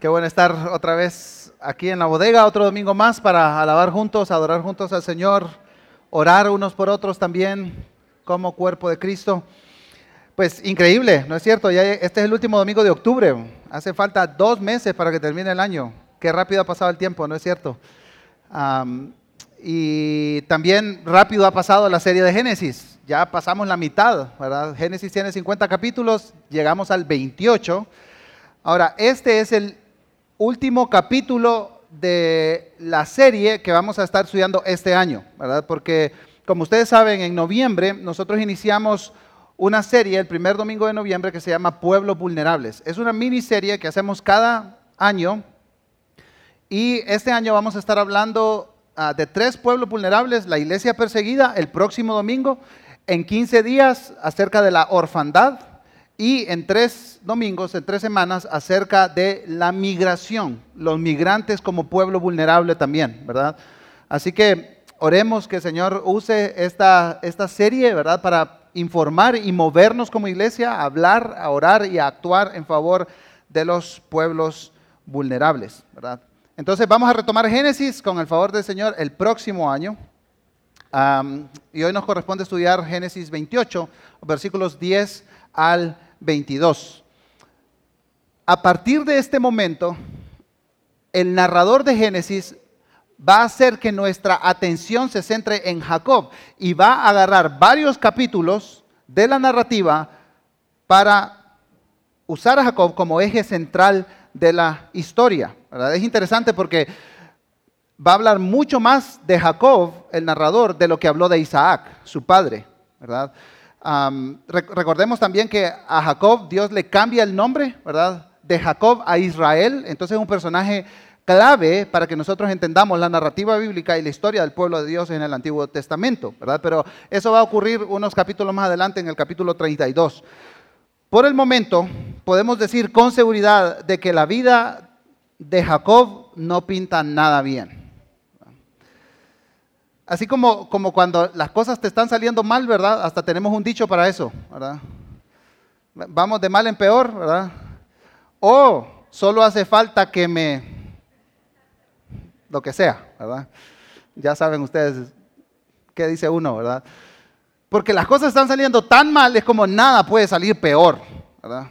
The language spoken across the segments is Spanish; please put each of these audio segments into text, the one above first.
Qué bueno estar otra vez aquí en la bodega, otro domingo más para alabar juntos, adorar juntos al Señor, orar unos por otros también como cuerpo de Cristo. Pues increíble, ¿no es cierto? Ya este es el último domingo de octubre. Hace falta dos meses para que termine el año. Qué rápido ha pasado el tiempo, ¿no es cierto? y también rápido ha pasado la serie de Génesis. Ya pasamos la mitad, ¿verdad? Génesis tiene 50 capítulos, llegamos al 28. Ahora, este es el último capítulo de la serie que vamos a estar estudiando este año, ¿verdad? Porque, como ustedes saben, en noviembre nosotros iniciamos una serie el primer domingo de noviembre que se llama Pueblos Vulnerables. Es una miniserie que hacemos cada año y este año vamos a estar hablando ah, de tres pueblos vulnerables, la iglesia perseguida el próximo domingo, en 15 días acerca de la orfandad, y en tres domingos, en tres semanas, acerca de la migración, los migrantes como pueblo vulnerable también, ¿verdad? Así que oremos que el Señor use esta, esta serie, ¿verdad? Para informar y movernos como iglesia, a hablar, a orar y a actuar en favor de los pueblos vulnerables, ¿verdad? Entonces vamos a retomar Génesis con el favor del Señor el próximo año. y hoy nos corresponde estudiar Génesis 28, versículos 10 al 22. A partir de este momento, el narrador de Génesis va a hacer que nuestra atención se centre en Jacob y va a agarrar varios capítulos de la narrativa para usar a Jacob como eje central de la historia. Es interesante porque va a hablar mucho más de Jacob, el narrador, de lo que habló de Isaac, su padre. ¿verdad? Recordemos también que a Jacob Dios le cambia el nombre, ¿verdad? De Jacob a Israel. Entonces es un personaje clave para que nosotros entendamos la narrativa bíblica y la historia del pueblo de Dios en el Antiguo Testamento, ¿verdad? Pero eso va a ocurrir unos capítulos más adelante en el capítulo 32. Por el momento, podemos decir con seguridad de que la vida de Jacob no pinta nada bien. Así como, como cuando las cosas te están saliendo mal, ¿verdad? Hasta tenemos un dicho para eso, ¿verdad? Vamos de mal en peor, ¿verdad? O solo hace falta que me... lo que sea, ¿verdad? Ya saben ustedes qué dice uno, ¿verdad? Porque las cosas están saliendo tan mal, es como nada puede salir peor, ¿verdad?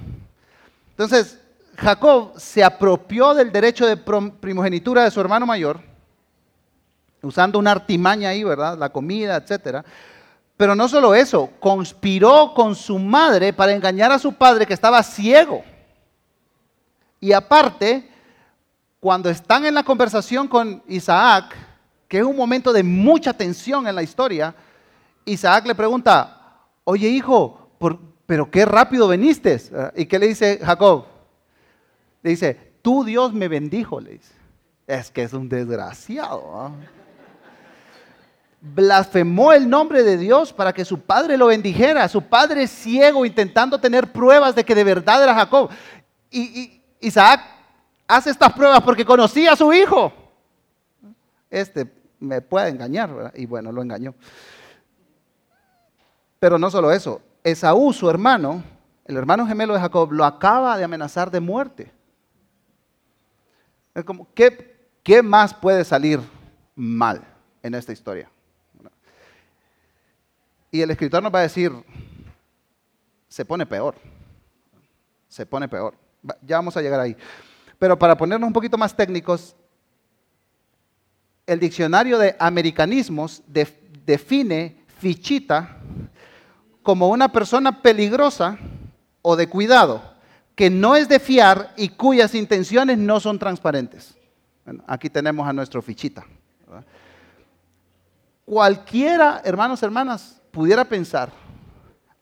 Entonces, Jacob se apropió del derecho de primogenitura de su hermano mayor usando una artimaña ahí, ¿verdad? La comida, etcétera. Pero no solo eso, conspiró con su madre para engañar a su padre que estaba ciego. Y aparte, cuando están en la conversación con Isaac, que es un momento de mucha tensión en la historia, Isaac le pregunta, oye hijo, pero qué rápido viniste. ¿Y qué le dice Jacob? Le dice, tú Dios me bendijo, le dice. Es que es un desgraciado blasfemó el nombre de Dios para que su padre lo bendijera. Su padre ciego intentando tener pruebas de que de verdad era Jacob. Y, Isaac hace estas pruebas porque conocía a su hijo. Este me puede engañar, y bueno, lo engañó. Pero no solo eso, Esaú, su hermano, el hermano gemelo de Jacob, lo acaba de amenazar de muerte. Es como, ¿qué, qué más puede salir mal en esta historia? Y el escritor nos va a decir, se pone peor, se pone peor. Ya vamos a llegar ahí. Pero para ponernos un poquito más técnicos, el diccionario de americanismos define fichita como una persona peligrosa o de cuidado, que no es de fiar y cuyas intenciones no son transparentes. aquí tenemos a nuestro fichita. Cualquiera, hermanos, hermanas, pudiera pensar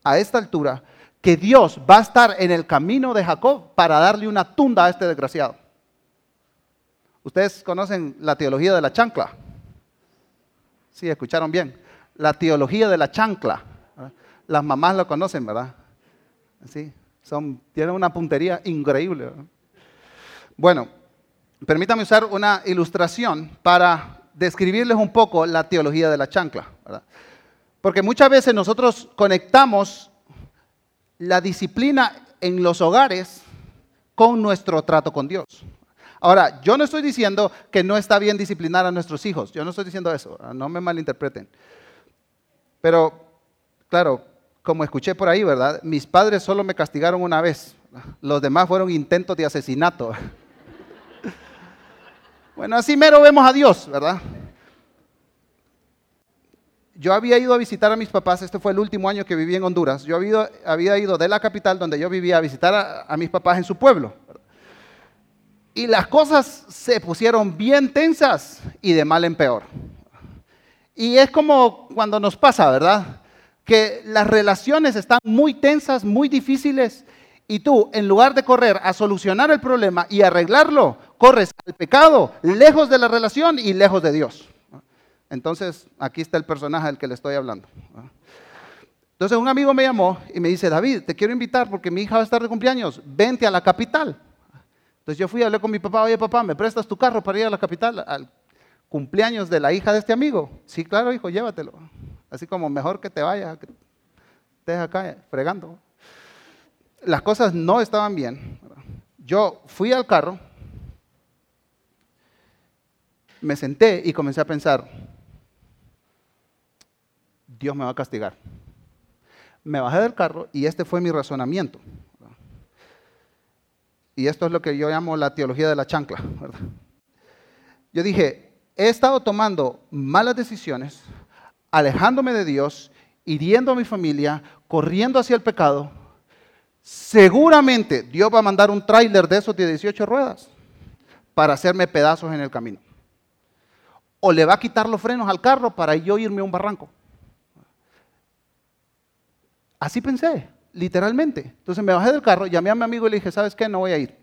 a esta altura que Dios va a estar en el camino de Jacob para darle una tunda a este desgraciado. Ustedes conocen la teología de la chancla. Sí, escucharon bien. La teología de la chancla. Las mamás lo conocen, ¿verdad? Sí, son, tienen una puntería increíble. Bueno, permítame usar una ilustración para describirles un poco la teología de la chancla. ¿verdad? Porque muchas veces nosotros conectamos la disciplina en los hogares con nuestro trato con Dios. Ahora, yo no estoy diciendo que no está bien disciplinar a nuestros hijos, yo no estoy diciendo eso, no me malinterpreten. Pero, claro, como escuché por ahí, ¿verdad? Mis padres solo me castigaron una vez, los demás fueron intentos de asesinato. Bueno, así mero vemos a Dios, ¿verdad? Yo había ido a visitar a mis papás, este fue el último año que viví en Honduras. Yo había, ido de la capital donde yo vivía a visitar a, a mis papás en su pueblo. Y las cosas se pusieron bien tensas y de mal en peor. Y es como cuando nos pasa, ¿verdad? Que las relaciones están muy tensas, muy difíciles, y tú, en lugar de correr a solucionar el problema y arreglarlo, corres al pecado, lejos de la relación y lejos de Dios. Entonces, aquí está el personaje del que le estoy hablando. Entonces, un amigo me llamó y me dice, David, te quiero invitar porque mi hija va a estar de cumpleaños, vente a la capital. Entonces yo fui a hablar con mi papá, oye papá, ¿me prestas tu carro para ir a la capital al cumpleaños de la hija de este amigo? Sí, claro, hijo, llévatelo. Así como mejor que te vayas, que estés acá fregando. Las cosas no estaban bien. Yo fui al carro, me senté y comencé a pensar, Dios me va a castigar. Me bajé del carro y este fue mi razonamiento. Y esto es lo que yo llamo la teología de la chancla. Yo dije, he estado tomando malas decisiones, alejándome de Dios, hiriendo a mi familia, corriendo hacia el pecado. Seguramente Dios va a mandar un tráiler de esos de 18 ruedas para hacerme pedazos en el camino. O le va a quitar los frenos al carro para yo irme a un barranco. Así pensé literalmente. Entonces me bajé del carro, llamé a mi amigo y le dije, ¿sabes qué? No voy a ir.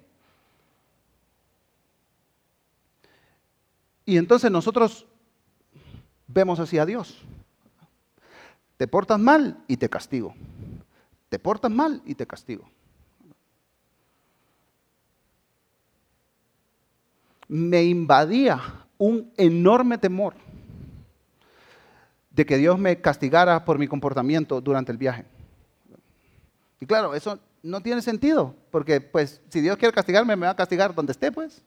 Y entonces nosotros vemos así a Dios. Te portas mal y te castigo. Te portas mal y te castigo. Me invadía un enorme temor de que Dios me castigara por mi comportamiento durante el viaje. Y claro, eso no tiene sentido, porque pues si Dios quiere castigarme, me va a castigar donde esté, pues.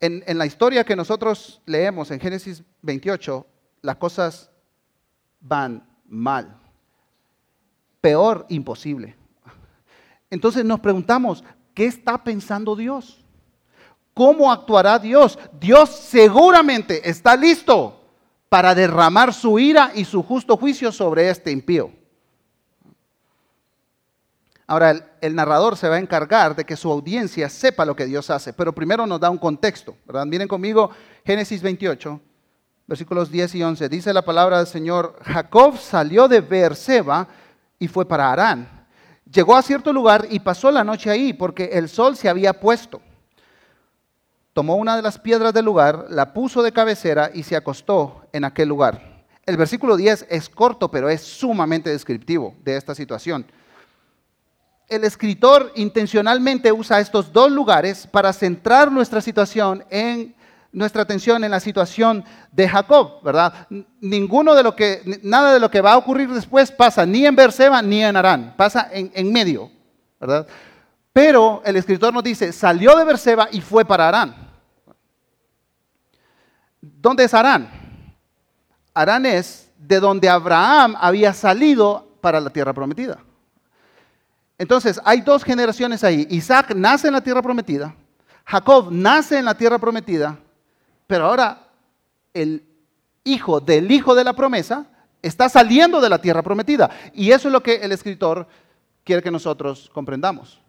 En, en, la historia que nosotros leemos en Génesis 28, las cosas van mal. Peor, imposible. Entonces nos preguntamos, ¿qué está pensando Dios? ¿Cómo actuará Dios? Dios seguramente está listo para derramar su ira y su justo juicio sobre este impío. Ahora, el, narrador se va a encargar de que su audiencia sepa lo que Dios hace, pero primero nos da un contexto. Miren conmigo Génesis 28, versículos 10 y 11. Dice la palabra del Señor, Jacob salió de Beerseba y fue para Arán. Llegó a cierto lugar y pasó la noche ahí porque el sol se había puesto tomó una de las piedras del lugar, la puso de cabecera y se acostó en aquel lugar. El versículo 10 es corto, pero es sumamente descriptivo de esta situación. El escritor intencionalmente usa estos dos lugares para centrar nuestra situación en nuestra atención en la situación de Jacob, ¿verdad? Nada de lo que va a ocurrir después pasa ni en Berseba ni en Arán, pasa en medio, ¿verdad? Pero el escritor nos dice, salió de Berseba y fue para Arán. ¿Dónde es Arán? Arán es de donde Abraham había salido para la tierra prometida. Entonces, hay dos generaciones ahí. Isaac nace en la tierra prometida, Jacob nace en la tierra prometida, pero ahora el hijo del hijo de la promesa está saliendo de la tierra prometida. Y eso es lo que el escritor quiere que nosotros comprendamos.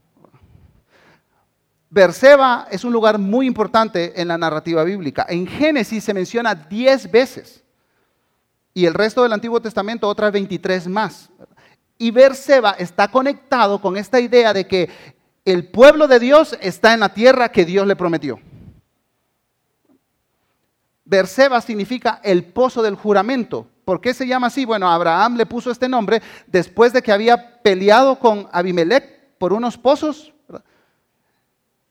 Berseba es un lugar muy importante en la narrativa bíblica. En Génesis se menciona 10 veces y el resto del Antiguo Testamento otras 23 más. Y Berseba está conectado con esta idea de que el pueblo de Dios está en la tierra que Dios le prometió. Berseba significa el pozo del juramento. ¿Por qué se llama así? Bueno, Abraham le puso este nombre después de que había peleado con Abimelech por unos pozos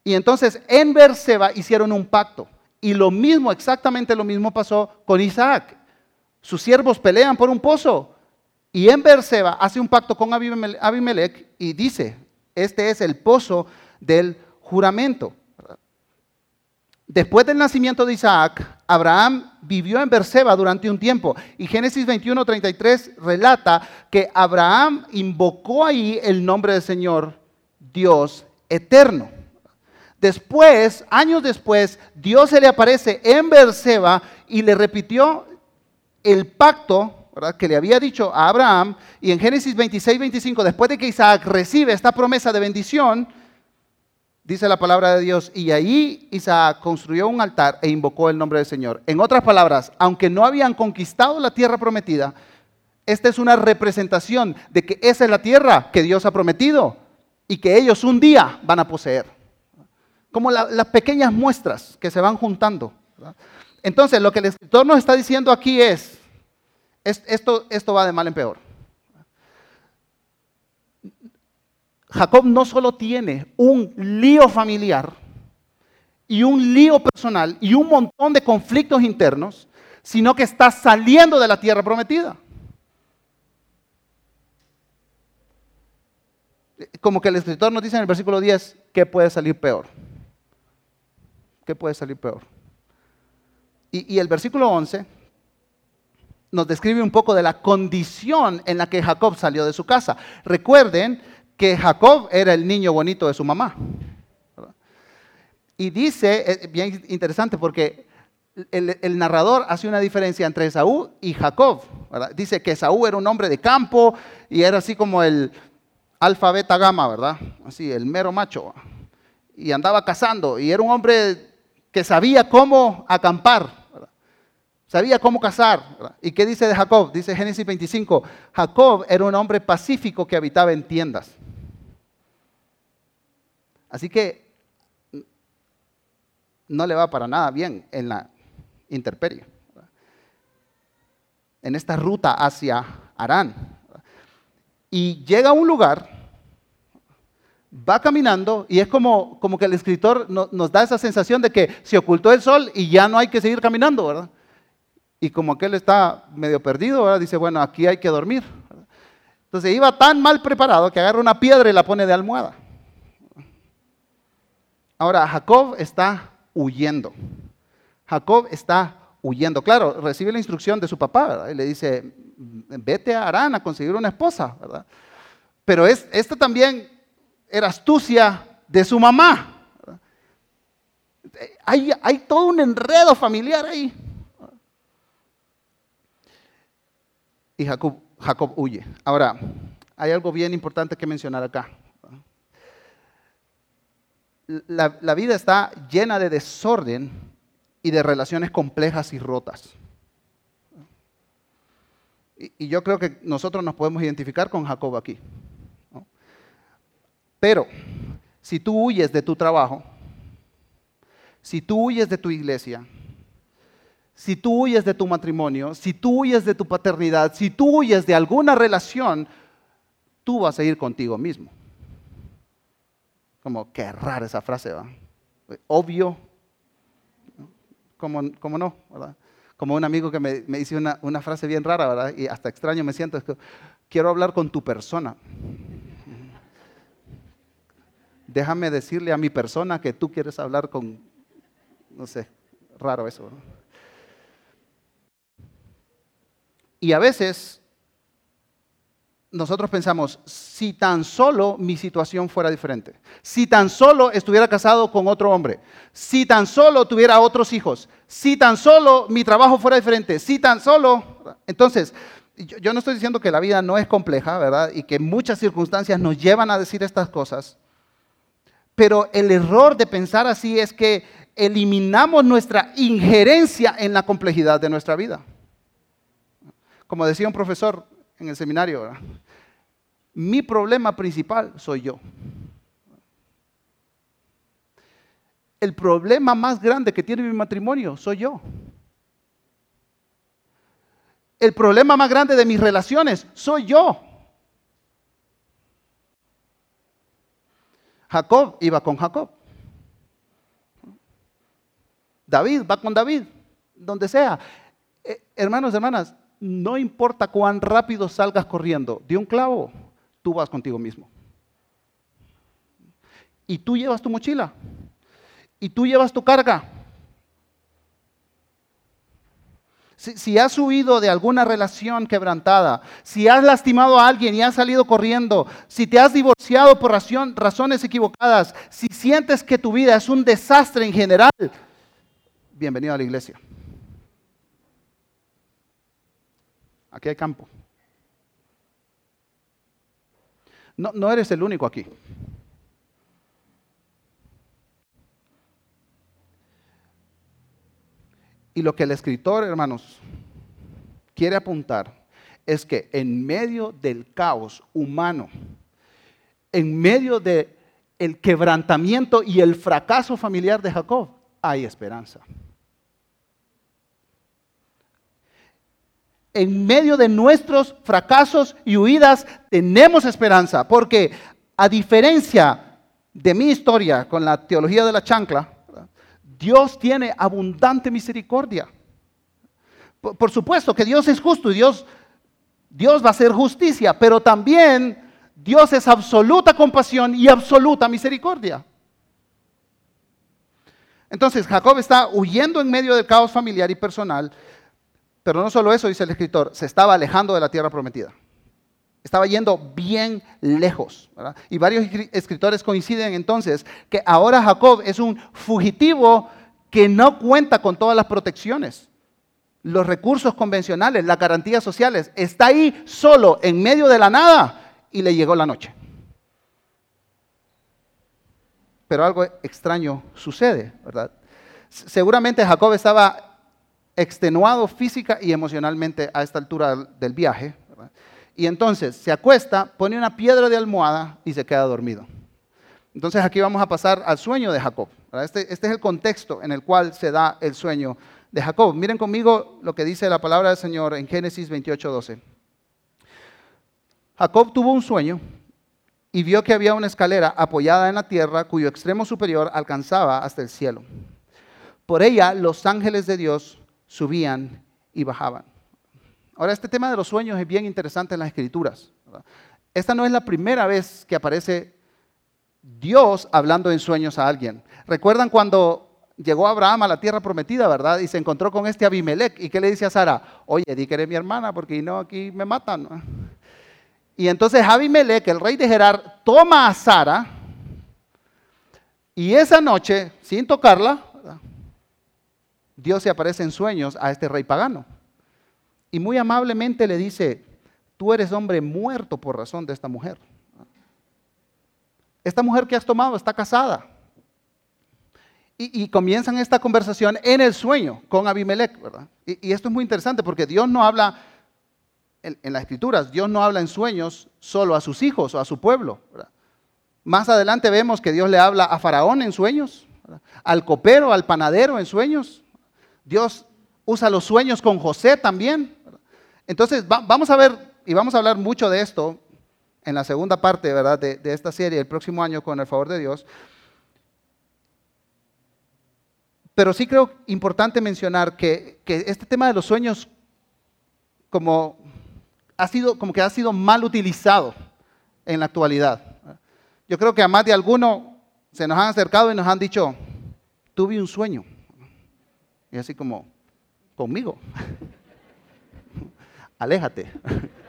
y entonces en Berseba hicieron un pacto. Y lo mismo, exactamente lo mismo pasó con Isaac. Sus siervos pelean por un pozo. Y en Berseba hace un pacto con Abimelech y dice, este es el pozo del juramento. Después del nacimiento de Isaac, Abraham vivió en Berseba durante un tiempo. Y Génesis 21, 33 relata que Abraham invocó ahí el nombre del Señor, Dios eterno. Después, años después, Dios se le aparece en Berseba y le repitió el pacto que le había dicho a Abraham. Y en Génesis 26, 25, después de que Isaac recibe esta promesa de bendición, dice la palabra de Dios, y ahí Isaac construyó un altar e invocó el nombre del Señor. En otras palabras, aunque no habían conquistado la tierra prometida, esta es una representación de que esa es la tierra que Dios ha prometido y que ellos un día van a poseer. Como las pequeñas muestras que se van juntando. Entonces, lo que el escritor nos está diciendo aquí es, esto, esto va de mal en peor. Jacob no solo tiene un lío familiar y un lío personal y un montón de conflictos internos, sino que está saliendo de la tierra prometida. Como que el escritor nos dice en el versículo 10 que puede salir peor. ¿Qué puede salir peor? Y, el versículo 11 nos describe un poco de la condición en la que Jacob salió de su casa. Recuerden que Jacob era el niño bonito de su mamá. Y dice, es bien interesante porque el, narrador hace una diferencia entre Esaú y Jacob. Dice que Esaú era un hombre de campo y era así como el alfa, beta, gamma, ¿verdad? Así, el mero macho. Y andaba cazando y era un hombre que sabía cómo acampar. Sabía cómo cazar. ¿Y qué dice de Jacob? Dice Génesis 25, Jacob era un hombre pacífico que habitaba en tiendas. Así que no le va para nada bien en la interperie. En esta ruta hacia Arán. Y llega a un lugar, va caminando y es como, como que el escritor nos da esa sensación de que se ocultó el sol y ya no hay que seguir caminando, ¿verdad? Y como aquel está medio perdido, ¿verdad? dice, bueno, aquí hay que dormir. Entonces iba tan mal preparado que agarra una piedra y la pone de almohada. Ahora, Jacob está huyendo. Jacob está huyendo. Claro, recibe la instrucción de su papá, Y le dice, vete a Arán a conseguir una esposa, ¿verdad? Pero es, esta también era astucia de su mamá. Hay, todo un enredo familiar ahí. Y Jacob huye. Ahora, hay algo bien importante que mencionar acá la, vida está llena de desorden y de relaciones complejas y rotas. Y, yo creo que nosotros nos podemos identificar con Jacob aquí. Pero si tú huyes de tu trabajo, si tú huyes de tu iglesia, si tú huyes de tu matrimonio, si tú huyes de tu paternidad, si tú huyes de alguna relación, tú vas a ir contigo mismo. Como, qué rara esa frase, ¿va? Obvio. Como, no. Como un amigo que me, me dice una, una, frase bien rara, ¿verdad? Y hasta extraño me siento, quiero hablar con tu persona. Déjame decirle a mi persona que tú quieres hablar con, no sé, raro eso. ¿no? Y a veces nosotros pensamos, si tan solo mi situación fuera diferente, si tan solo estuviera casado con otro hombre, si tan solo tuviera otros hijos, si tan solo mi trabajo fuera diferente, si tan solo... Entonces, yo, no estoy diciendo que la vida no es compleja, ¿verdad? Y que muchas circunstancias nos llevan a decir estas cosas, pero el error de pensar así es que eliminamos nuestra injerencia en la complejidad de nuestra vida. Como decía un profesor, en el seminario. Mi problema principal soy yo. El problema más grande que tiene mi matrimonio soy yo. El problema más grande de mis relaciones soy yo. Jacob iba con Jacob. David va con David, donde sea. Eh, hermanos, hermanas, no importa cuán rápido salgas corriendo de un clavo, tú vas contigo mismo. y tú llevas tu mochila y tú llevas tu carga. Si, has huido de alguna relación quebrantada, si has lastimado a alguien y has salido corriendo, si te has divorciado por razones equivocadas, si sientes que tu vida es un desastre en general, bienvenido a la iglesia. Aquí hay campo. No, no eres el único aquí. Y lo que el escritor, hermanos, quiere apuntar es que en medio del caos humano, en medio del el quebrantamiento y el fracaso familiar de Jacob, hay esperanza. En medio de nuestros fracasos y huidas tenemos esperanza, porque a diferencia de mi historia con la teología de la chancla, Dios tiene abundante misericordia. Por, supuesto que Dios es justo y Dios, Dios va a hacer justicia, pero también Dios es absoluta compasión y absoluta misericordia. Entonces Jacob está huyendo en medio del caos familiar y personal, pero no solo eso, dice el escritor, se estaba alejando de la tierra prometida. Estaba yendo bien lejos. Y varios escritores coinciden entonces que ahora Jacob es un fugitivo que no cuenta con todas las protecciones, los recursos convencionales, las garantías sociales. Está ahí solo, en medio de la nada, y le llegó la noche. Pero algo extraño sucede, ¿verdad? Seguramente Jacob estaba extenuado física y emocionalmente a esta altura del viaje. Y entonces se acuesta, pone una piedra de almohada y se queda dormido. Entonces aquí vamos a pasar al sueño de Jacob. Este, este, es el contexto en el cual se da el sueño de Jacob. Miren conmigo lo que dice la palabra del Señor en Génesis 28, 12. Jacob tuvo un sueño y vio que había una escalera apoyada en la tierra cuyo extremo superior alcanzaba hasta el cielo. Por ella los ángeles de Dios subían y bajaban. Ahora, este tema de los sueños es bien interesante en las escrituras. Esta no es la primera vez que aparece Dios hablando en sueños a alguien. ¿Recuerdan cuando llegó Abraham a la tierra prometida, verdad? Y se encontró con este Abimelech. ¿Y qué le dice a Sara? Oye, di que eres mi hermana porque no, aquí me matan. Y entonces Abimelech, el rey de Gerar, toma a Sara y esa noche, sin tocarla, Dios se aparece en sueños a este rey pagano y muy amablemente le dice, tú eres hombre muerto por razón de esta mujer. Esta mujer que has tomado está casada. Y, comienzan esta conversación en el sueño con Abimelech, ¿verdad? Y, esto es muy interesante porque Dios no habla, en, las escrituras, Dios no habla en sueños solo a sus hijos o a su pueblo. Más adelante vemos que Dios le habla a Faraón en sueños, al copero, al panadero en sueños. Dios usa los sueños con José también. Entonces, vamos a ver, y vamos a hablar mucho de esto en la segunda parte ¿verdad? De, esta serie el próximo año con el favor de Dios. Pero sí creo importante mencionar que, este tema de los sueños como, ha sido, como que ha sido mal utilizado en la actualidad. Yo creo que a más de alguno se nos han acercado y nos han dicho, tuve un sueño. Y así como, conmigo aléjate.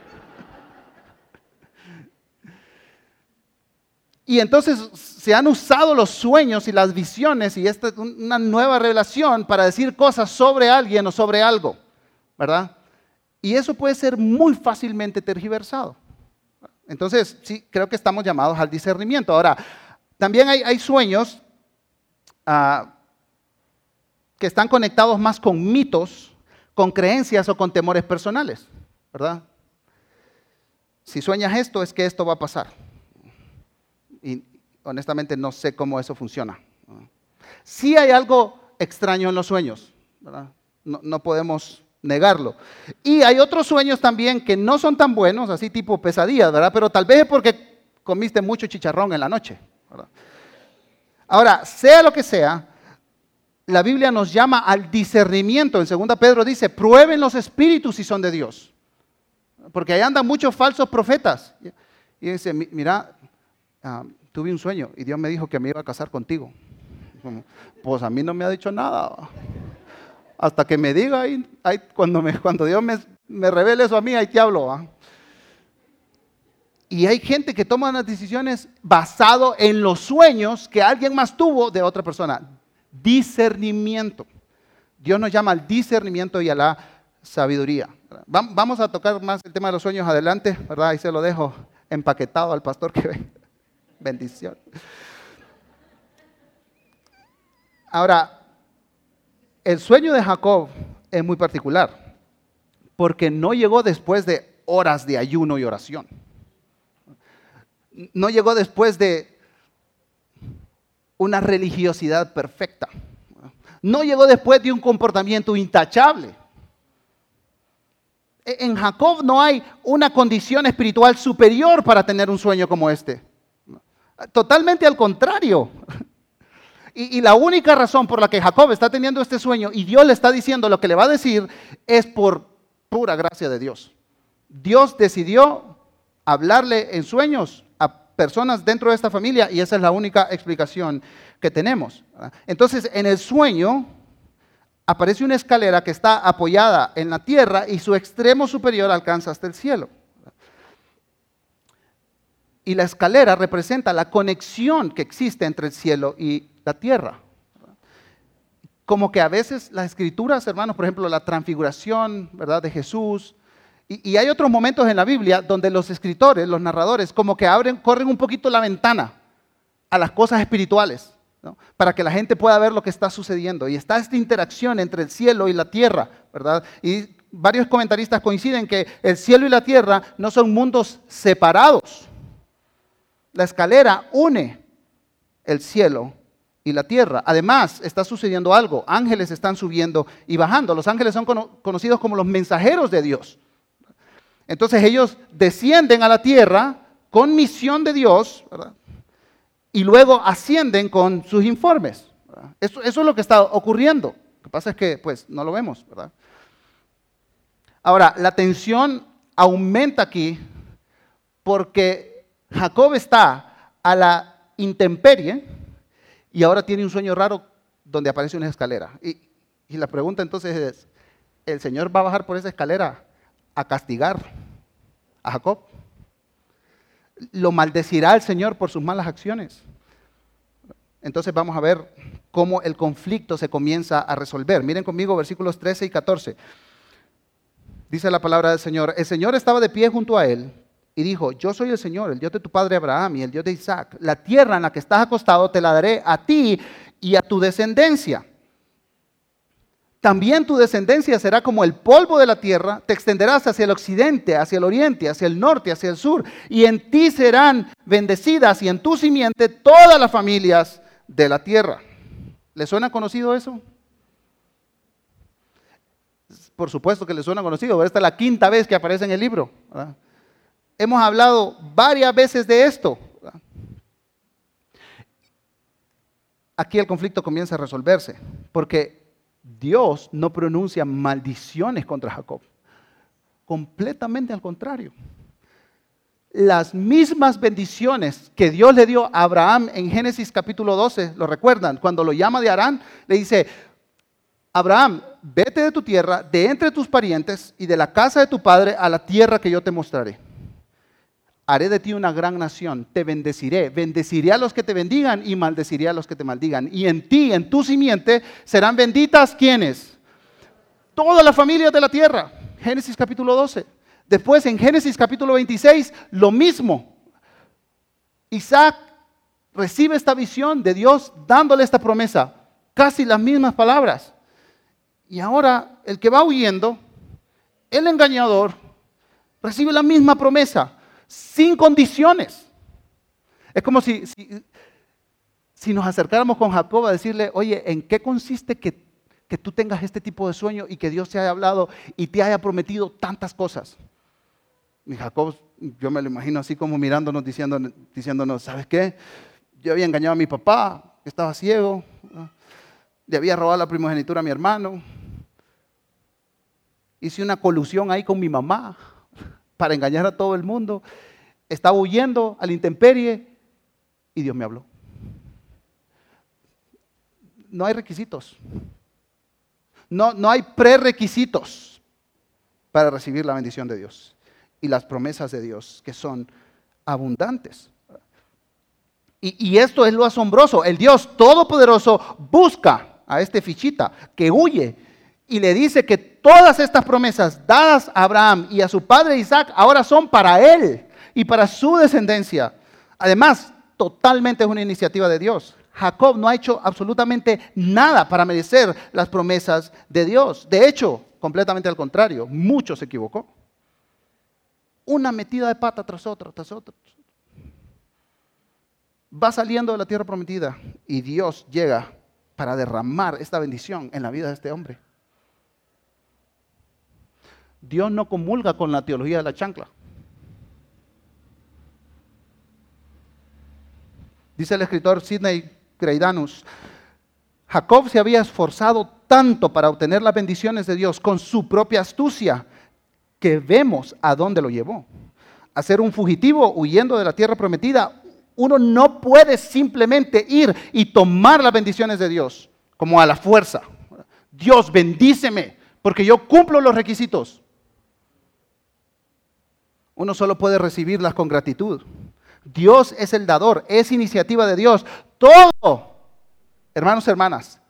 Y entonces se han usado los sueños y las visiones y esta es una nueva revelación para decir cosas sobre alguien o sobre algo, ¿verdad? Y eso puede ser muy fácilmente tergiversado. Entonces, sí, creo que estamos llamados al discernimiento. Ahora, también hay, sueños ah, que están conectados más con mitos, con creencias o con temores personales. ¿Verdad? Si sueñas esto, es que esto va a pasar. Y honestamente no sé cómo eso funciona. Sí hay algo extraño en los sueños, ¿verdad? No, podemos negarlo. Y hay otros sueños también que no son tan buenos, así tipo pesadillas, ¿verdad? Pero tal vez es porque comiste mucho chicharrón en la noche. Ahora, sea lo que sea, la Biblia nos llama al discernimiento. En 2 Pedro dice, prueben los espíritus si son de Dios porque ahí andan muchos falsos profetas. Y dice, mira, ah, tuve un sueño y Dios me dijo que me iba a casar contigo. Pues a mí no me ha dicho nada. Hasta que me diga, ahí, cuando, me, cuando Dios me, me revele eso a mí, ahí te hablo. Y hay gente que toma unas decisiones basado en los sueños que alguien más tuvo de otra persona. Discernimiento. Dios nos llama al discernimiento y a la sabiduría. Vamos a tocar más el tema de los sueños adelante, ¿verdad? Ahí se lo dejo empaquetado al pastor que ve. Bendición. Ahora, el sueño de Jacob es muy particular, porque no llegó después de horas de ayuno y oración. No llegó después de una religiosidad perfecta. No llegó después de un comportamiento intachable. E, en Jacob no hay una condición espiritual superior para tener un sueño como este. Totalmente al contrario. Y, la única razón por la que Jacob está teniendo este sueño y Dios le está diciendo lo que le va a decir es por pura gracia de Dios. Dios decidió hablarle en sueños a personas dentro de esta familia y esa es la única explicación que tenemos. Entonces, en el sueño, aparece una escalera que está apoyada en la tierra y su extremo superior alcanza hasta el cielo. Y la escalera representa la conexión que existe entre el cielo y la tierra. Como que a veces las escrituras, hermanos, por ejemplo, la transfiguración, ¿verdad?, de Jesús, y, y hay otros momentos en la Biblia donde los escritores, los narradores, como que abren, corren un poquito la ventana a las cosas espirituales para que la gente pueda ver lo que está sucediendo. Y está esta interacción entre el cielo y la tierra, ¿verdad? Y varios comentaristas coinciden que el cielo y la tierra no son mundos separados. La escalera une el cielo y la tierra. Además, está sucediendo algo. Ángeles están subiendo y bajando. Los ángeles son conocidos como los mensajeros de Dios. Entonces ellos descienden a la tierra con misión de Dios, ¿verdad? Y luego ascienden con sus informes. Eso, es lo que está ocurriendo. Lo que pasa es que pues no lo vemos, ¿verdad? Ahora, la tensión aumenta aquí porque Jacob está a la intemperie y ahora tiene un sueño raro donde aparece una escalera. Y, y la pregunta entonces es, ¿el Señor va a bajar por esa escalera a castigar a Jacob? Lo maldecirá el Señor por sus malas acciones. Entonces vamos a ver cómo el conflicto se comienza a resolver. Miren conmigo versículos 13 y 14. Dice la palabra del Señor, el Señor estaba de pie junto a él y dijo, yo soy el Señor, el Dios de tu padre Abraham y el Dios de Isaac. La tierra en la que estás acostado te la daré a ti y a tu descendencia. También tu descendencia será como el polvo de la tierra, te extenderás hacia el occidente, hacia el oriente, hacia el norte, hacia el sur, y en ti serán bendecidas y en tu simiente todas las familias de la tierra. ¿Le suena conocido eso? Por supuesto que le suena conocido, esta es la quinta vez que aparece en el libro. Hemos hablado varias veces de esto. Aquí el conflicto comienza a resolverse, porque Dios no pronuncia maldiciones contra Jacob. Completamente al contrario. Las mismas bendiciones que Dios le dio a Abraham en Génesis capítulo 12, ¿lo recuerdan? Cuando lo llama de Arán, le dice, Abraham, vete de tu tierra, de entre tus parientes y de la casa de tu padre a la tierra que yo te mostraré haré de ti una gran nación, te bendeciré, bendeciré a los que te bendigan y maldeciré a los que te maldigan. Y en ti, en tu simiente, serán benditas quienes? Todas las familias de la tierra. Génesis capítulo 12. Después en Génesis capítulo 26, lo mismo. Isaac recibe esta visión de Dios dándole esta promesa, casi las mismas palabras. Y ahora el que va huyendo, el engañador, recibe la misma promesa sin condiciones. Es como si, si, nos acercáramos con Jacob a decirle, oye, ¿en qué consiste que, que, tú tengas este tipo de sueño y que Dios te haya hablado y te haya prometido tantas cosas? Y Jacob, yo me lo imagino así como mirándonos, diciéndonos, diciéndonos ¿sabes qué? Yo había engañado a mi papá, estaba ciego, le había robado la primogenitura a mi hermano, hice una colusión ahí con mi mamá para engañar a todo el mundo. Estaba huyendo a la intemperie Y Dios me habló. No hay requisitos. No, no hay prerequisitos para recibir la bendición de Dios y las promesas de Dios, que son abundantes. Y, y, esto es lo asombroso. El Dios Todopoderoso busca a este fichita que huye y le dice que todas estas promesas dadas a Abraham y a su padre Isaac ahora son para él y para su descendencia. Además, totalmente es una iniciativa de Dios. Jacob no ha hecho absolutamente nada para merecer las promesas de Dios. De hecho, completamente al contrario, mucho se equivocó. Una metida de pata tras otra, tras otra. Va saliendo de la tierra prometida y Dios llega para derramar esta bendición en la vida de este hombre. Dios no comulga con la teología de la chancla. Dice el escritor Sidney Greidanus, Jacob se había esforzado tanto para obtener las bendiciones de Dios con su propia astucia que vemos a dónde lo llevó. A ser un fugitivo huyendo de la tierra prometida, uno no puede simplemente ir y tomar las bendiciones de Dios como a la fuerza. Dios bendíceme porque yo cumplo los requisitos. Uno solo puede recibirlas con gratitud. Dios es el dador, es iniciativa de Dios. Todo, hermanos hermanas,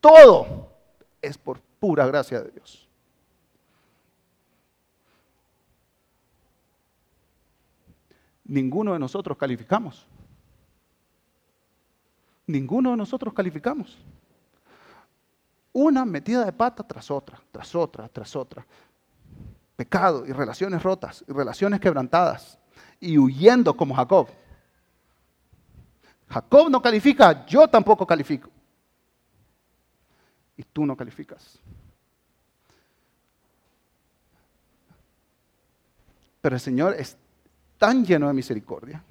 todo es por pura gracia de Dios. Ninguno de nosotros calificamos. Ninguno de nosotros calificamos. Una metida de pata tras otra, tras otra, tras otra. Pecado y relaciones rotas y relaciones quebrantadas y huyendo como Jacob. Jacob no califica, yo tampoco califico. Y tú no calificas. Pero el Señor es tan lleno de misericordia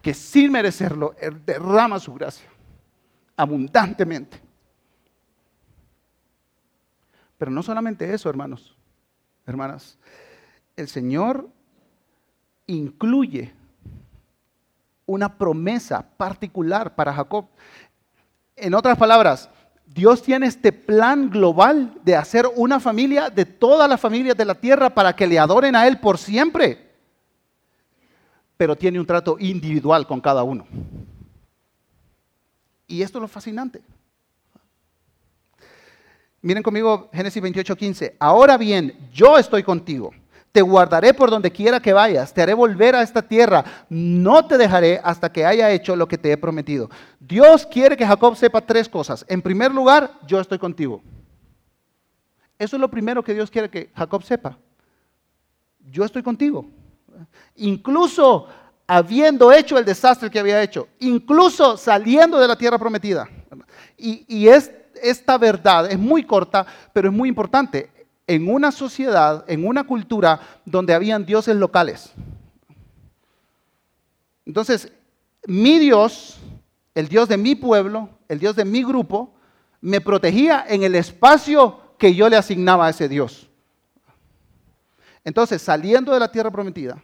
que sin merecerlo, Él derrama su gracia abundantemente. Pero no solamente eso, hermanos, hermanas. El Señor incluye una promesa particular para Jacob. En otras palabras, Dios tiene este plan global de hacer una familia de todas las familias de la tierra para que le adoren a Él por siempre. Pero tiene un trato individual con cada uno. Y esto es lo fascinante. Miren conmigo Génesis 28, 15. Ahora bien, yo estoy contigo te guardaré por donde quiera que vayas, te haré volver a esta tierra, no te dejaré hasta que haya hecho lo que te he prometido. Dios quiere que Jacob sepa tres cosas. En primer lugar, yo estoy contigo. Eso es lo primero que Dios quiere que Jacob sepa. Yo estoy contigo. Incluso habiendo hecho el desastre que había hecho, incluso saliendo de la tierra prometida. Y, y es, esta verdad es muy corta, pero es muy importante en una sociedad, en una cultura donde habían dioses locales. Entonces, mi Dios, el Dios de mi pueblo, el Dios de mi grupo, me protegía en el espacio que yo le asignaba a ese Dios. Entonces, saliendo de la tierra prometida,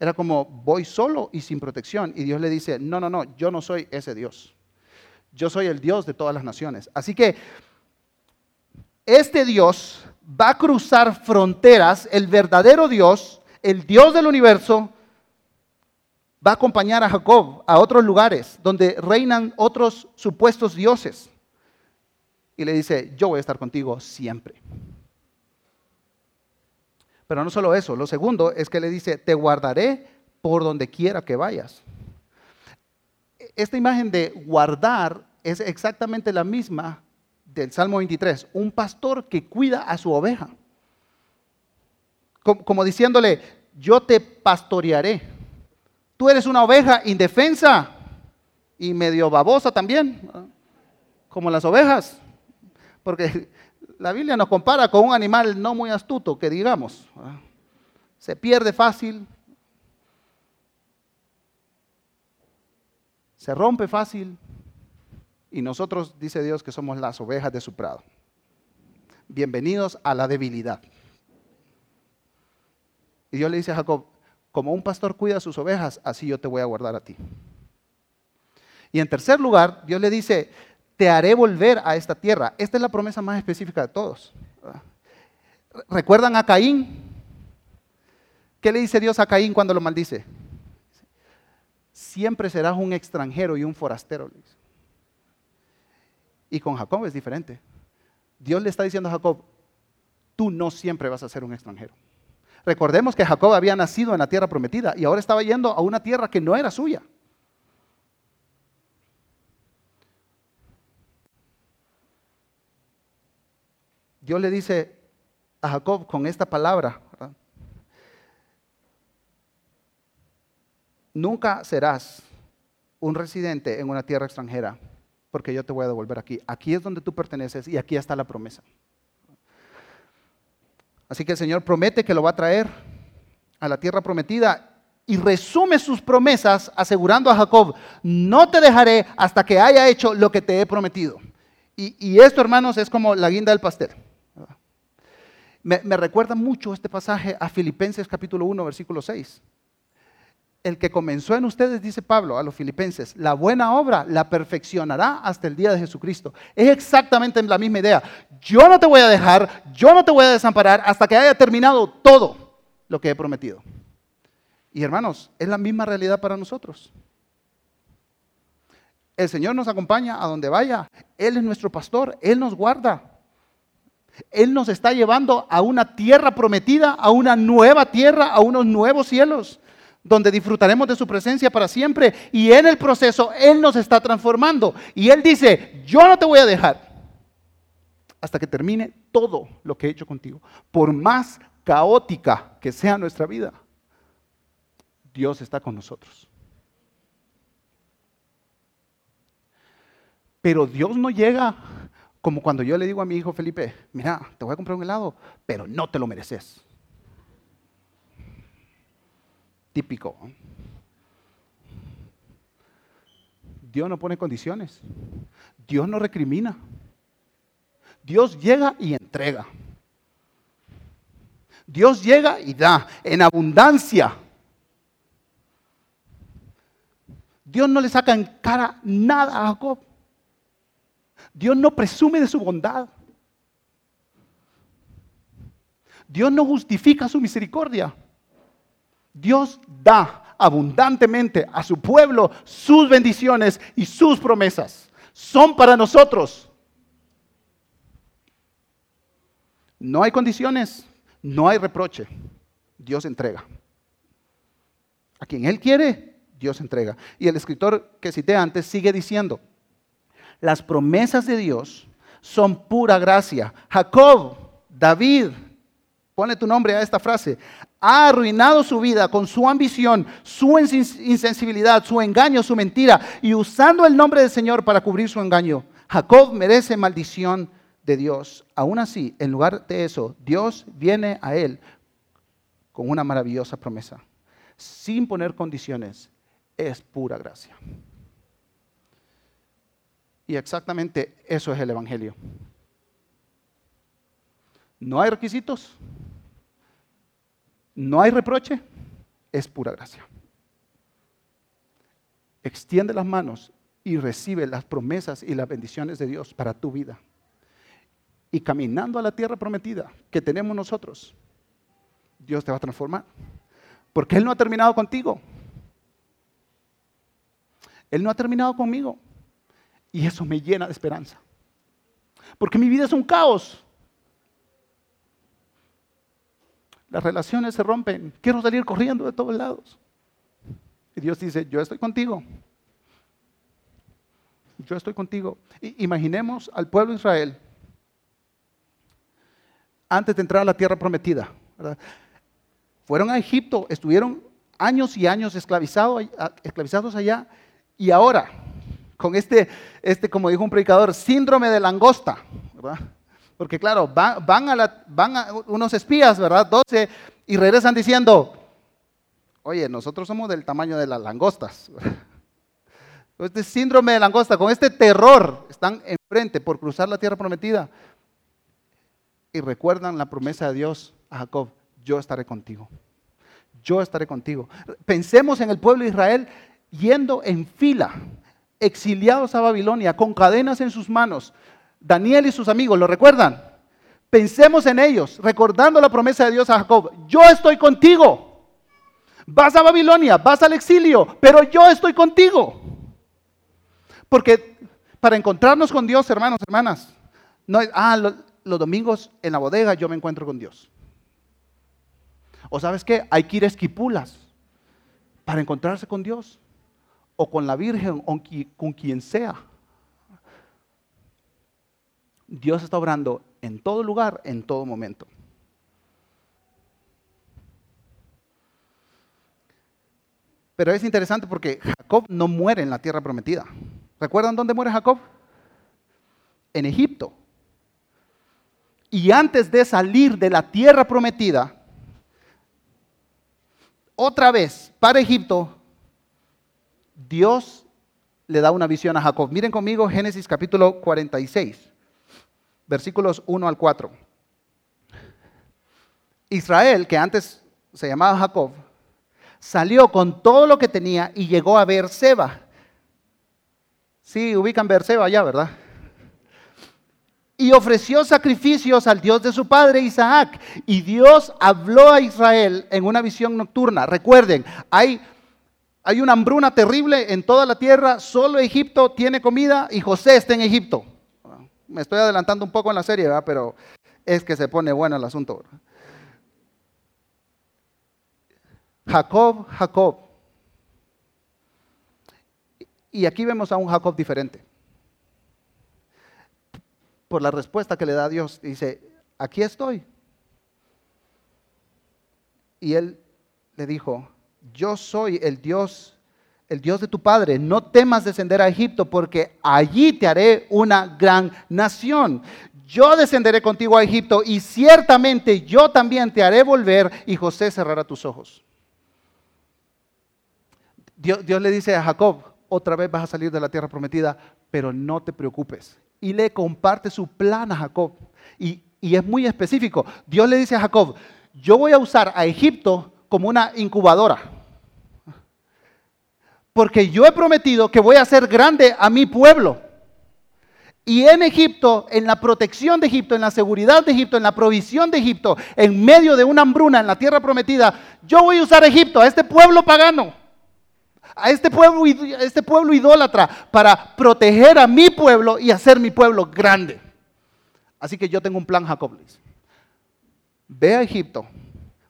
era como voy solo y sin protección. Y Dios le dice, no, no, no, yo no soy ese Dios. Yo soy el Dios de todas las naciones. Así que este Dios va a cruzar fronteras, el verdadero Dios, el Dios del universo, va a acompañar a Jacob a otros lugares donde reinan otros supuestos dioses. Y le dice, yo voy a estar contigo siempre. Pero no solo eso, lo segundo es que le dice, te guardaré por donde quiera que vayas. Esta imagen de guardar es exactamente la misma del Salmo 23, un pastor que cuida a su oveja. Como, diciéndole, yo te pastorearé. Tú eres una oveja indefensa y medio babosa también, como las ovejas. Porque la Biblia nos compara con un animal no muy astuto, que digamos. Se pierde fácil, se rompe fácil, y nosotros, dice Dios, que somos las ovejas de su prado. Bienvenidos a la debilidad. Y Dios le dice a Jacob, como un pastor cuida sus ovejas, así yo te voy a guardar a ti. Y en tercer lugar, Dios le dice, te haré volver a esta tierra. Esta es la promesa más específica de todos. ¿Recuerdan a Caín? ¿Qué le dice Dios a Caín cuando lo maldice? Siempre serás un extranjero y un forastero. Y con Jacob es diferente. Dios le está diciendo a Jacob, tú no siempre vas a ser un extranjero. Recordemos que Jacob había nacido en la tierra prometida y ahora estaba yendo a una tierra que no era suya. Dios le dice a Jacob con esta palabra, nunca serás un residente en una tierra extranjera, porque yo te voy a devolver aquí. Aquí es donde tú perteneces y aquí está la promesa. Así que el Señor promete que lo va a traer a la tierra prometida y resume sus promesas asegurando a Jacob, no te dejaré hasta que haya hecho lo que te he prometido. Y, esto, hermanos, es como la guinda del pastel. Me, me recuerda mucho este pasaje a Filipenses capítulo 1, versículo 6 el que comenzó en ustedes, dice Pablo a los filipenses, la buena obra la perfeccionará hasta el día de Jesucristo. Es exactamente la misma idea. Yo no te voy a dejar, yo no te voy a desamparar hasta que haya terminado todo lo que he prometido. Y hermanos, es la misma realidad para nosotros. El Señor nos acompaña a donde vaya. Él es nuestro pastor, Él nos guarda. Él nos está llevando a una tierra prometida, a una nueva tierra, a unos nuevos cielos donde disfrutaremos de su presencia para siempre. Y en el proceso Él nos está transformando. Y Él dice, yo no te voy a dejar hasta que termine todo lo que he hecho contigo. Por más caótica que sea nuestra vida, Dios está con nosotros. Pero Dios no llega como cuando yo le digo a mi hijo Felipe, mira, te voy a comprar un helado, pero no te lo mereces. Típico. Dios no pone condiciones. Dios no recrimina. Dios llega y entrega. Dios llega y da en abundancia. Dios no le saca en cara nada a Jacob. Dios no presume de su bondad. Dios no justifica su misericordia. Dios da abundantemente a su pueblo sus bendiciones y sus promesas. Son para nosotros. No hay condiciones, no hay reproche. Dios entrega. A quien Él quiere, Dios entrega. Y el escritor que cité antes sigue diciendo, las promesas de Dios son pura gracia. Jacob, David, pone tu nombre a esta frase, ha arruinado su vida con su ambición, su insensibilidad, su engaño, su mentira, y usando el nombre del Señor para cubrir su engaño. Jacob merece maldición de Dios. Aún así, en lugar de eso, Dios viene a él con una maravillosa promesa, sin poner condiciones. Es pura gracia. Y exactamente eso es el Evangelio. No hay requisitos, no hay reproche, es pura gracia. Extiende las manos y recibe las promesas y las bendiciones de Dios para tu vida. Y caminando a la tierra prometida que tenemos nosotros, Dios te va a transformar. Porque Él no ha terminado contigo. Él no ha terminado conmigo. Y eso me llena de esperanza. Porque mi vida es un caos. Las relaciones se rompen. Quiero salir corriendo de todos lados. Y Dios dice, yo estoy contigo. Yo estoy contigo. imaginemos al pueblo de Israel antes de entrar a la tierra prometida. Fueron a Egipto, estuvieron años y años esclavizados, esclavizados allá. Y ahora, con este, este, como dijo un predicador, síndrome de langosta, ¿verdad? Porque claro, van, a, unos espías, ¿verdad? 12, y regresan diciendo, oye, nosotros somos del tamaño de las langostas. Este síndrome de langosta, con este terror, están enfrente por cruzar la tierra prometida. Y recuerdan la promesa de Dios a Jacob, yo estaré contigo. yo estaré contigo. Pensemos en el pueblo de Israel yendo en fila, exiliados a Babilonia, con cadenas en sus manos. Daniel y sus amigos, ¿lo recuerdan? Pensemos en ellos, recordando la promesa de Dios a Jacob. Yo estoy contigo. Vas a Babilonia, vas al exilio, pero yo estoy contigo. Porque para encontrarnos con Dios, hermanos, hermanas, no es, ah, los domingos en la bodega yo me encuentro con Dios. O sabes qué, hay que ir a Esquipulas para encontrarse con Dios o con la Virgen o con quien sea. Dios está obrando en todo lugar, en todo momento. Pero es interesante porque Jacob no muere en la tierra prometida. ¿Recuerdan dónde muere Jacob? En Egipto. Y antes de salir de la tierra prometida, otra vez para Egipto, Dios le da una visión a Jacob. Miren conmigo Génesis capítulo 46, versículos 1 al 4. Israel, que antes se llamaba Jacob, salió con todo lo que tenía y llegó a Beerseba. Sí, ubican Beerseba allá, ¿verdad? y ofreció sacrificios al Dios de su padre Isaac. Y Dios habló a Israel en una visión nocturna. Recuerden, hay, hay una hambruna terrible en toda la tierra, solo Egipto tiene comida y José está en Egipto. Me estoy adelantando un poco en la serie, ¿verdad? pero es que se pone bueno el asunto. Jacob, Jacob. Y aquí vemos a un Jacob diferente por la respuesta que le da Dios. Dice, aquí estoy. Y él le dijo, yo soy el Dios, el Dios de tu padre. No temas descender a Egipto porque allí te haré una gran nación. Yo descenderé contigo a Egipto y ciertamente yo también te haré volver y José cerrará tus ojos. Dios, le dice a Jacob, otra vez vas a salir de la tierra prometida, pero no te preocupes y le comparte su plan a Jacob. Y, es muy específico. Dios le dice a Jacob, yo voy a usar a Egipto como una incubadora. Porque yo he prometido que voy a hacer grande a mi pueblo. Y en Egipto, en la protección de Egipto, en la seguridad de Egipto, en la provisión de Egipto, en medio de una hambruna en la tierra prometida, yo voy a usar a Egipto, a este pueblo pagano a este pueblo, este pueblo idólatra para proteger a mi pueblo y hacer mi pueblo grande. Así que yo tengo un plan, Jacob. Ve a Egipto,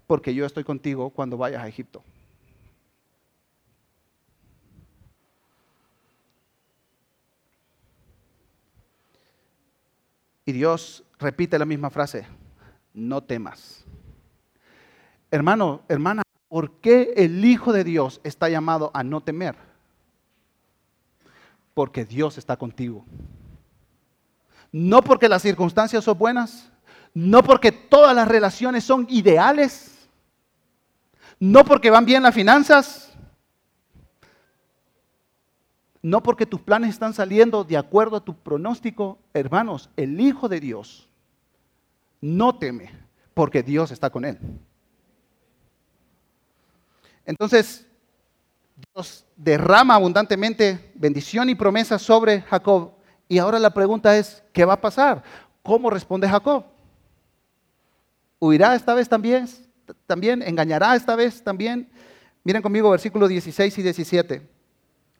porque yo estoy contigo cuando vayas a Egipto. Y Dios repite la misma frase, no temas. Hermano, hermana, ¿Por qué el Hijo de Dios está llamado a no temer? Porque Dios está contigo. No porque las circunstancias son buenas, no porque todas las relaciones son ideales, no porque van bien las finanzas, no porque tus planes están saliendo de acuerdo a tu pronóstico. Hermanos, el Hijo de Dios no teme porque Dios está con él. Entonces, Dios derrama abundantemente bendición y promesa sobre Jacob. Y ahora la pregunta es, ¿qué va a pasar? ¿Cómo responde Jacob? ¿Huirá esta vez también? ¿También? ¿Engañará esta vez también? Miren conmigo versículos 16 y 17.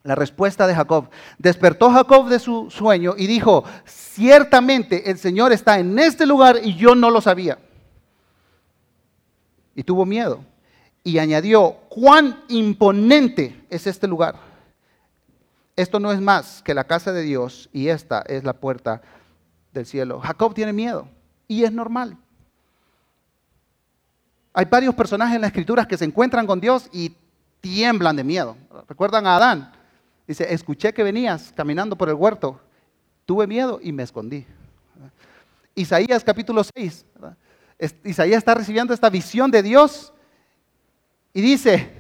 La respuesta de Jacob. Despertó Jacob de su sueño y dijo, ciertamente el Señor está en este lugar y yo no lo sabía. Y tuvo miedo y añadió, cuán imponente es este lugar. Esto no es más que la casa de Dios y esta es la puerta del cielo. Jacob tiene miedo y es normal. Hay varios personajes en las escrituras que se encuentran con Dios y tiemblan de miedo. ¿Recuerdan a Adán? Dice, escuché que venías caminando por el huerto, tuve miedo y me escondí. Isaías capítulo 6. Isaías está recibiendo esta visión de Dios y dice,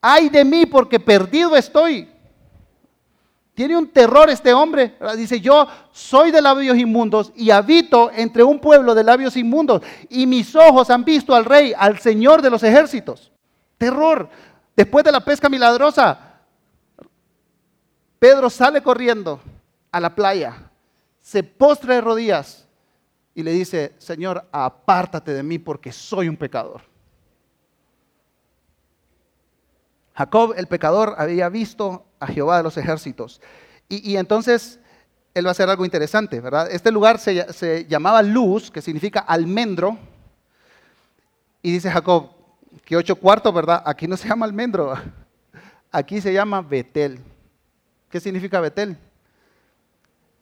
ay de mí porque perdido estoy. Tiene un terror este hombre. Dice, yo soy de labios inmundos y habito entre un pueblo de labios inmundos. Y mis ojos han visto al rey, al Señor de los ejércitos. Terror. Después de la pesca milagrosa, Pedro sale corriendo a la playa, se postra de rodillas y le dice, Señor, apártate de mí porque soy un pecador. Jacob, el pecador, había visto a Jehová de los ejércitos. Y, entonces él va a hacer algo interesante, ¿verdad? Este lugar se, se, llamaba Luz, que significa almendro. Y dice Jacob, que ocho cuartos, ¿verdad? Aquí no se llama almendro, aquí se llama Betel. ¿Qué significa Betel?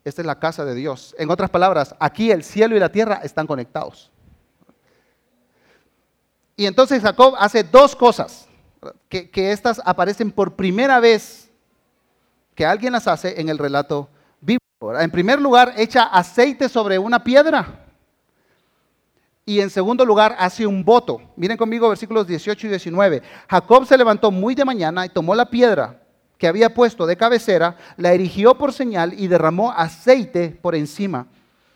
Esta es la casa de Dios. En otras palabras, aquí el cielo y la tierra están conectados. Y entonces Jacob hace dos cosas, que, estas aparecen por primera vez que alguien las hace en el relato bíblico. En primer lugar, echa aceite sobre una piedra. Y en segundo lugar, hace un voto. Miren conmigo versículos 18 y 19. Jacob se levantó muy de mañana y tomó la piedra que había puesto de cabecera, la erigió por señal y derramó aceite por encima.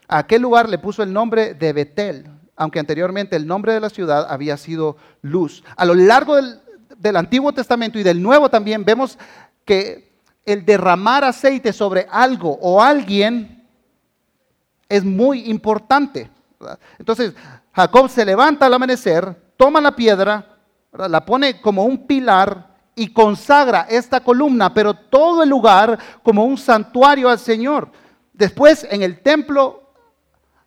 A aquel lugar le puso el nombre de Betel, aunque anteriormente el nombre de la ciudad había sido Luz. A lo largo del, del Antiguo Testamento y del Nuevo también vemos que el derramar aceite sobre algo o alguien es muy importante. Entonces, Jacob se levanta al amanecer, toma la piedra, la pone como un pilar y consagra esta columna, pero todo el lugar como un santuario al Señor. Después en el templo,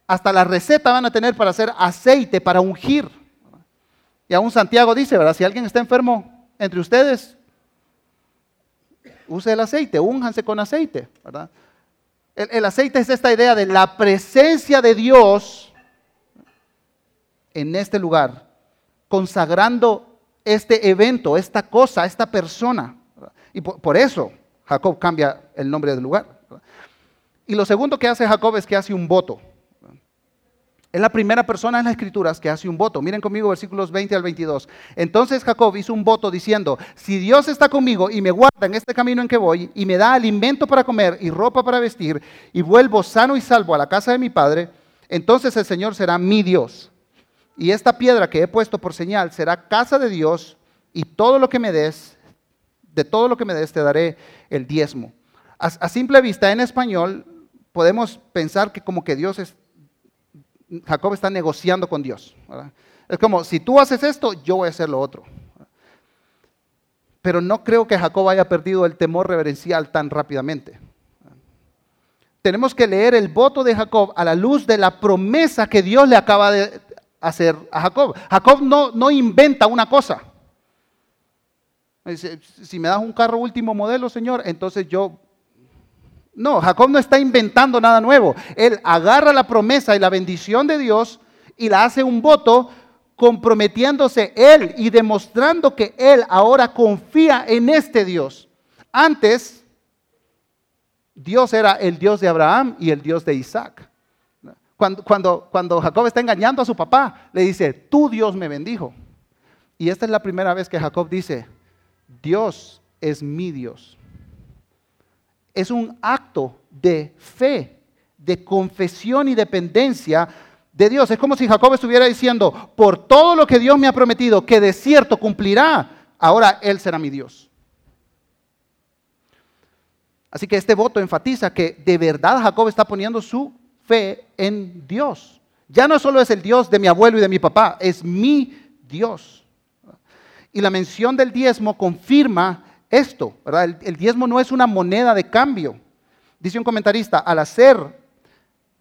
hasta la receta van a tener para hacer aceite, para ungir. Y aún Santiago dice, ¿verdad? Si alguien está enfermo entre ustedes, use el aceite, únjanse con aceite. El, el aceite es esta idea de la presencia de Dios en este lugar, consagrando este evento, esta cosa, esta persona. Y por, eso Jacob cambia el nombre del lugar. Y lo segundo que hace Jacob es que hace un voto. Es la primera persona en las escrituras que hace un voto. Miren conmigo versículos 20 al 22. Entonces Jacob hizo un voto diciendo, si Dios está conmigo y me guarda en este camino en que voy y me da alimento para comer y ropa para vestir y vuelvo sano y salvo a la casa de mi padre, entonces el Señor será mi Dios y esta piedra que he puesto por señal será casa de Dios y todo lo que me des, de todo lo que me des te daré el diezmo. A, simple vista en español podemos pensar que como que Dios es, Jacob está negociando con Dios. Es como, si tú haces esto, yo voy a hacer lo otro. Pero no creo que Jacob haya perdido el temor reverencial tan rápidamente. Tenemos que leer el voto de Jacob a la luz de la promesa que Dios le acaba de, hacer a Jacob. Jacob no, no inventa una cosa. Si me das un carro último modelo, Señor, entonces yo... No, Jacob no está inventando nada nuevo. Él agarra la promesa y la bendición de Dios y la hace un voto comprometiéndose él y demostrando que él ahora confía en este Dios. Antes, Dios era el Dios de Abraham y el Dios de Isaac. Cuando, Jacob está engañando a su papá, le dice, tú Dios me bendijo. Y esta es la primera vez que Jacob dice, Dios es mi Dios. Es un acto de fe, de confesión y dependencia de Dios. Es como si Jacob estuviera diciendo, por todo lo que Dios me ha prometido, que de cierto cumplirá, ahora Él será mi Dios. Así que este voto enfatiza que de verdad Jacob está poniendo su fe en Dios. Ya no solo es el Dios de mi abuelo y de mi papá, es mi Dios. Y la mención del diezmo confirma esto, ¿verdad? El, diezmo no es una moneda de cambio. Dice un comentarista, al hacer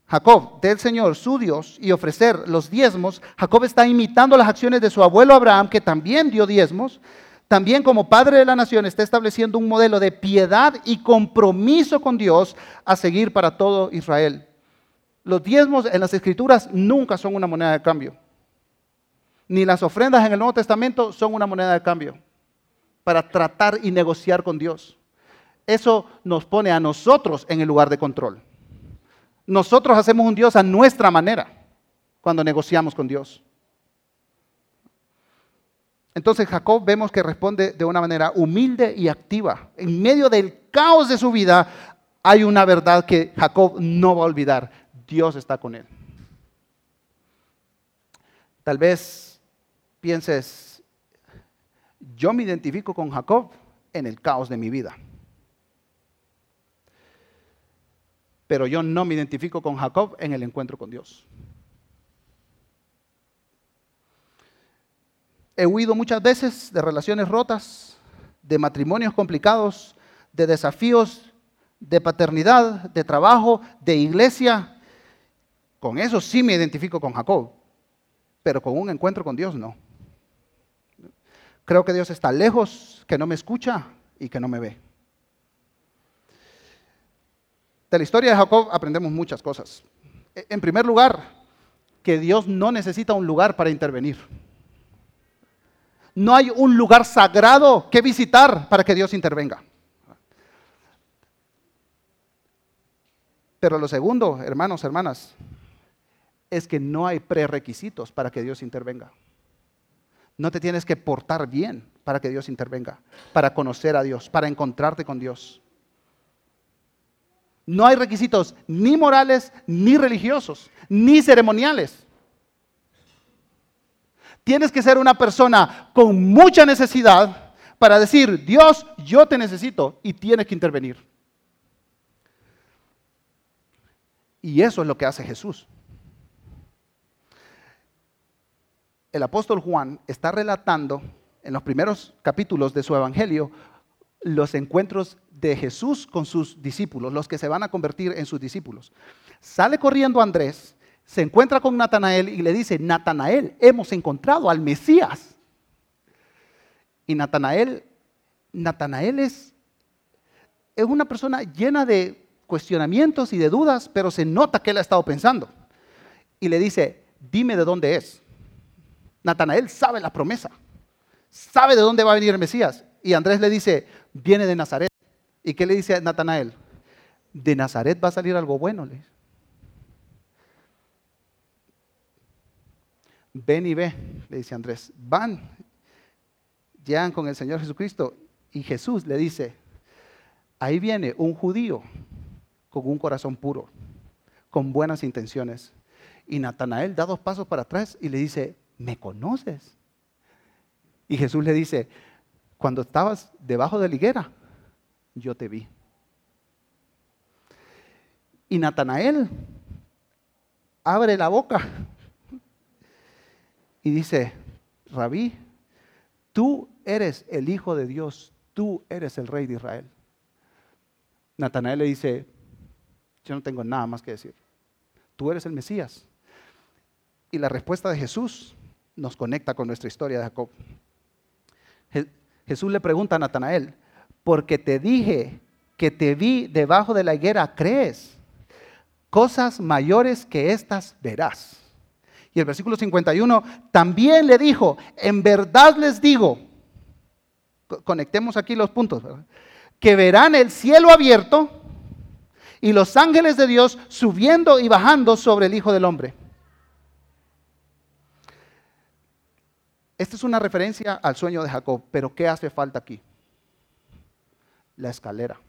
Jacob del Señor su Dios y ofrecer los diezmos, Jacob está imitando las acciones de su abuelo Abraham, que también dio diezmos. También como padre de la nación está estableciendo un modelo de piedad y compromiso con Dios a seguir para todo Israel. Los diezmos en las escrituras nunca son una moneda de cambio. Ni las ofrendas en el Nuevo Testamento son una moneda de cambio para tratar y negociar con Dios. Eso nos pone a nosotros en el lugar de control. Nosotros hacemos un Dios a nuestra manera cuando negociamos con Dios. Entonces Jacob vemos que responde de una manera humilde y activa. En medio del caos de su vida hay una verdad que Jacob no va a olvidar. Dios está con él. Tal vez pienses, yo me identifico con Jacob en el caos de mi vida. Pero yo no me identifico con Jacob en el encuentro con Dios. He huido muchas veces de relaciones rotas, de matrimonios complicados, de desafíos de paternidad, de trabajo, de iglesia. Con eso sí me identifico con Jacob, pero con un encuentro con Dios no. Creo que Dios está lejos, que no me escucha y que no me ve. De la historia de Jacob aprendemos muchas cosas. En primer lugar, que Dios no necesita un lugar para intervenir. No hay un lugar sagrado que visitar para que Dios intervenga. Pero lo segundo, hermanos, hermanas, es que no hay prerequisitos para que Dios intervenga. No te tienes que portar bien para que Dios intervenga, para conocer a Dios, para encontrarte con Dios. No hay requisitos ni morales, ni religiosos, ni ceremoniales. Tienes que ser una persona con mucha necesidad para decir, Dios, yo te necesito y tienes que intervenir. Y eso es lo que hace Jesús. El apóstol Juan está relatando en los primeros capítulos de su evangelio los encuentros de Jesús con sus discípulos, los que se van a convertir en sus discípulos. Sale corriendo Andrés se encuentra con Natanael y le dice, Natanael, hemos encontrado al Mesías. Y Natanael, Natanael es, es una persona llena de cuestionamientos y de dudas, pero se nota que él ha estado pensando. Y le dice, dime de dónde es. Natanael sabe la promesa, sabe de dónde va a venir el Mesías. Y Andrés le dice, viene de Nazaret. ¿Y qué le dice a Natanael? De Nazaret va a salir algo bueno. Ven y ve, le dice Andrés. Van, llegan con el Señor Jesucristo y Jesús le dice, ahí viene un judío con un corazón puro, con buenas intenciones. Y Natanael da dos pasos para atrás y le dice, ¿me conoces? Y Jesús le dice, cuando estabas debajo de la higuera, yo te vi. Y Natanael abre la boca y dice, Rabí, tú eres el Hijo de Dios, tú eres el Rey de Israel. Natanael le dice, yo no tengo nada más que decir, tú eres el Mesías. Y la respuesta de Jesús nos conecta con nuestra historia de Jacob. Jesús le pregunta a Natanael, porque te dije que te vi debajo de la higuera, ¿crees? Cosas mayores que estas verás. Y el versículo 51 también le dijo, en verdad les digo, conectemos aquí los puntos, que verán el cielo abierto y los ángeles de Dios subiendo y bajando sobre el Hijo del Hombre. Esta es una referencia al sueño de Jacob, pero ¿qué hace falta aquí? La escalera.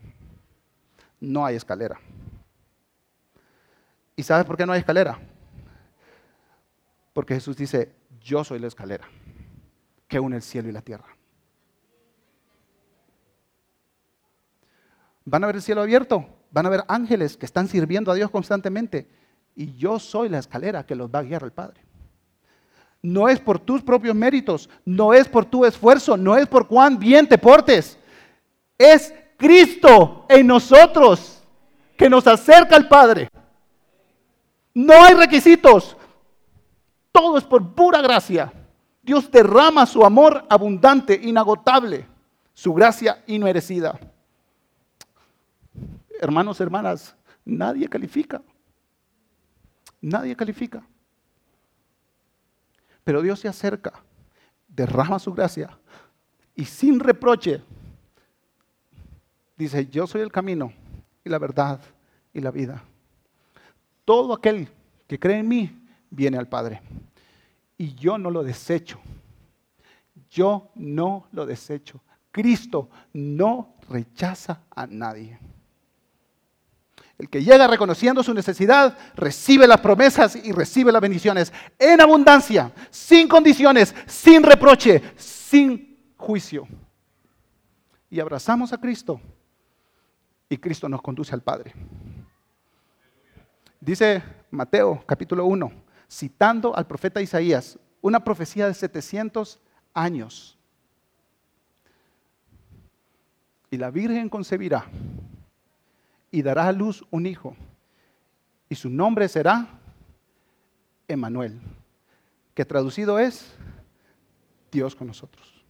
No hay escalera. ¿Y sabes por qué no hay escalera? Porque Jesús dice, yo soy la escalera que une el cielo y la tierra. Van a ver el cielo abierto, van a ver ángeles que están sirviendo a Dios constantemente. Y yo soy la escalera que los va a guiar al Padre. No es por tus propios méritos, no es por tu esfuerzo, no es por cuán bien te portes. Es Cristo en nosotros que nos acerca al Padre. No hay requisitos, todo es por pura gracia. Dios derrama su amor abundante, inagotable, su gracia inmerecida. Hermanos, hermanas, nadie califica. Nadie califica. Pero Dios se acerca, derrama su gracia y sin reproche dice, yo soy el camino y la verdad y la vida. Todo aquel que cree en mí viene al Padre. Y yo no lo desecho. Yo no lo desecho. Cristo no rechaza a nadie. El que llega reconociendo su necesidad, recibe las promesas y recibe las bendiciones en abundancia, sin condiciones, sin reproche, sin juicio. Y abrazamos a Cristo y Cristo nos conduce al Padre. Dice Mateo capítulo 1, citando al profeta Isaías, una profecía de 700 años. Y la Virgen concebirá y dará a luz un hijo, y su nombre será Emanuel, que traducido es Dios con nosotros.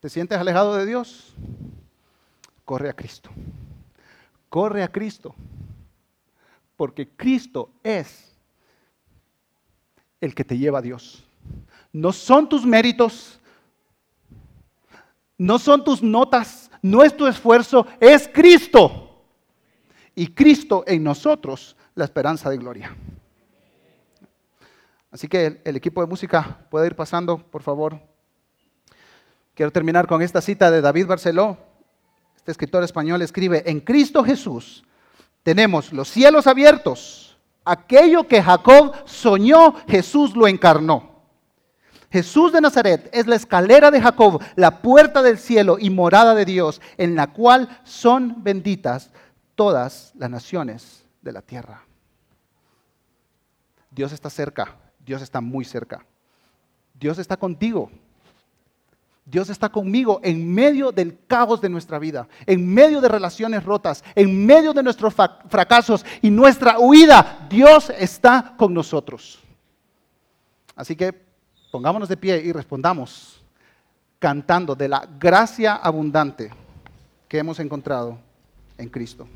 ¿Te sientes alejado de Dios? Corre a Cristo. Corre a Cristo. Porque Cristo es el que te lleva a Dios. No son tus méritos, no son tus notas, no es tu esfuerzo, es Cristo. Y Cristo en nosotros, la esperanza de gloria. Así que el, equipo de música puede ir pasando, por favor. Quiero terminar con esta cita de David Barceló. Este escritor español escribe, en Cristo Jesús tenemos los cielos abiertos. Aquello que Jacob soñó, Jesús lo encarnó. Jesús de Nazaret es la escalera de Jacob, la puerta del cielo y morada de Dios, en la cual son benditas todas las naciones de la tierra. Dios está cerca, Dios está muy cerca. Dios está contigo, Dios está conmigo en medio del caos de nuestra vida, en medio de relaciones rotas, en medio de nuestros fracasos y nuestra huida. Dios está con nosotros. Así que pongámonos de pie y respondamos cantando de la gracia abundante que hemos encontrado en Cristo.